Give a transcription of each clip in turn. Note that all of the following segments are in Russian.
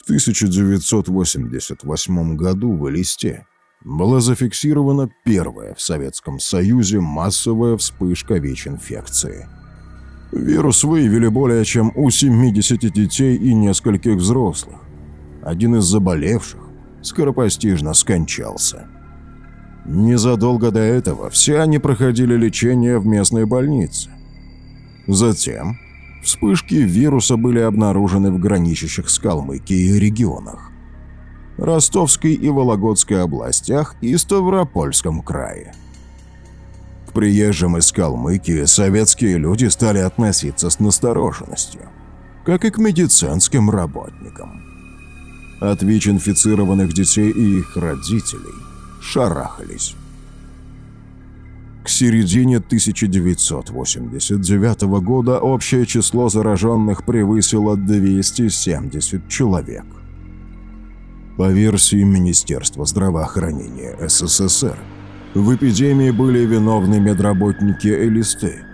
В 1988 году в Элисте была зафиксирована первая в Советском Союзе массовая вспышка ВИЧ-инфекции. Вирус выявили более чем у 70 детей и нескольких взрослых. Один из заболевших скоропостижно скончался. Незадолго до этого все они проходили лечение в местной больнице. Затем вспышки вируса были обнаружены в граничащих с Калмыкией регионах. Ростовской и Вологодской областях и Ставропольском крае. К приезжим из Калмыкии советские люди стали относиться с настороженностью, как и к медицинским работникам. От ВИЧ-инфицированных детей и их родителей шарахались. Середине 1989 года общее число зараженных превысило 270 человек. По версии Министерства здравоохранения СССР, в эпидемии были виновны медработники Элисты,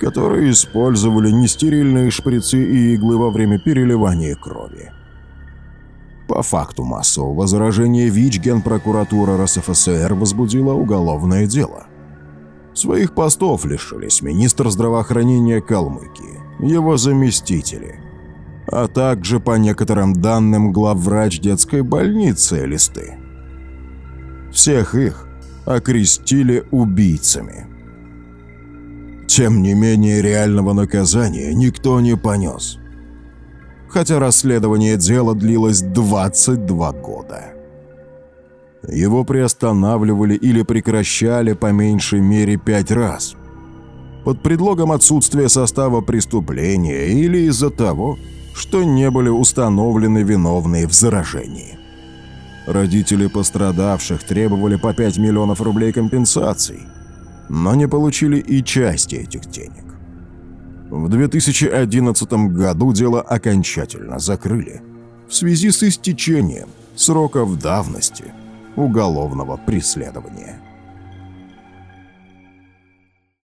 которые использовали нестерильные шприцы и иглы во время переливания крови. По факту массового заражения ВИЧ Генпрокуратура РСФСР возбудила уголовное дело. Своих постов лишились министр здравоохранения Калмыкии, его заместители, а также, по некоторым данным, главврач детской больницы Листы. Всех их окрестили убийцами. Тем не менее, реального наказания никто не понес. Хотя расследование дела длилось 22 года. Его приостанавливали или прекращали по меньшей мере пять раз. Под предлогом отсутствия состава преступления или из-за того, что не были установлены виновные в заражении. Родители пострадавших требовали по 5 миллионов рублей компенсаций, но не получили и части этих денег. В 2011 году дело окончательно закрыли в связи с истечением сроков давности уголовного преследования.